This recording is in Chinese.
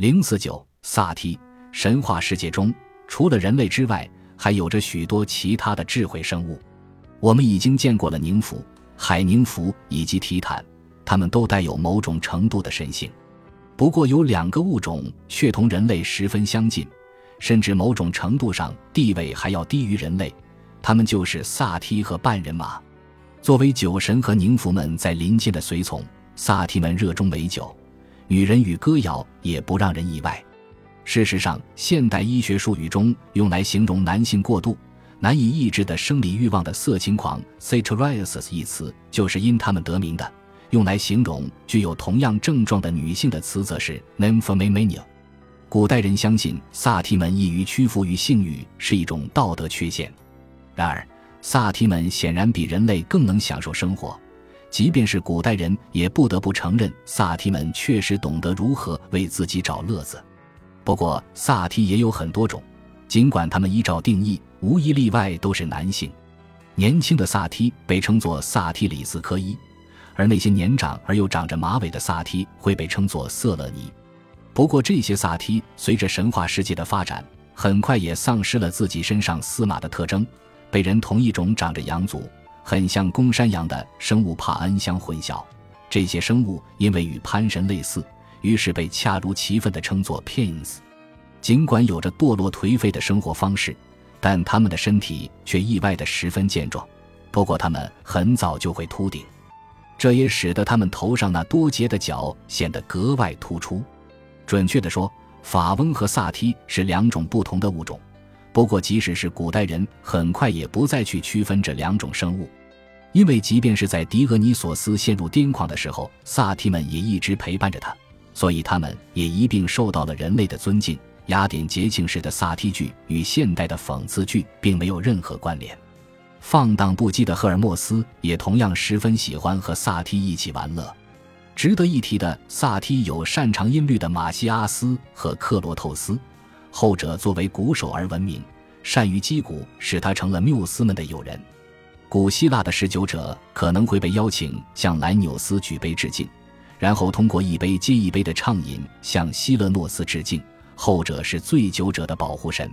零四九萨提神话世界中，除了人类之外，还有着许多其他的智慧生物。我们已经见过了宁芙、海宁芙以及提坦，他们都带有某种程度的神性。不过，有两个物种却同人类十分相近，甚至某种程度上地位还要低于人类。他们就是萨提和半人马。作为酒神和宁芙们在林间的随从，萨提们热衷美酒。女人与歌谣也不让人意外。事实上，现代医学术语中用来形容男性过度、难以抑制的生理欲望的色情狂 （satyriasis） 一词，就是因他们得名的。用来形容具有同样症状的女性的词，则是 nymphomania。古代人相信萨提们易于屈服于性欲是一种道德缺陷。然而，萨提们显然比人类更能享受生活。即便是古代人，也不得不承认，萨提们确实懂得如何为自己找乐子。不过，萨提也有很多种，尽管他们依照定义，无一例外都是男性。年轻的萨提被称作萨提里斯科伊，而那些年长而又长着马尾的萨提会被称作瑟勒尼。不过，这些萨提随着神话世界的发展，很快也丧失了自己身上司马的特征，被人同一种长着羊足。很像公山羊的生物帕恩相混淆，这些生物因为与潘神类似，于是被恰如其分地称作 Pins。尽管有着堕落颓废的生活方式，但他们的身体却意外地十分健壮。不过他们很早就会秃顶，这也使得他们头上那多节的角显得格外突出。准确地说，法翁和萨梯是两种不同的物种。不过，即使是古代人，很快也不再去区分这两种生物，因为即便是在狄俄尼索斯陷入癫狂的时候，萨提们也一直陪伴着他，所以他们也一并受到了人类的尊敬。雅典节庆时的萨提剧与现代的讽刺剧并没有任何关联。放荡不羁的赫尔墨斯也同样十分喜欢和萨提一起玩乐。值得一提的，萨提有擅长音律的马西阿斯和克罗透斯。后者作为鼓手而闻名，善于击鼓，使他成了缪斯们的友人。古希腊的嗜酒者可能会被邀请向莱纽斯举杯致敬，然后通过一杯接一杯的畅饮向希勒诺斯致敬。后者是醉酒者的保护神。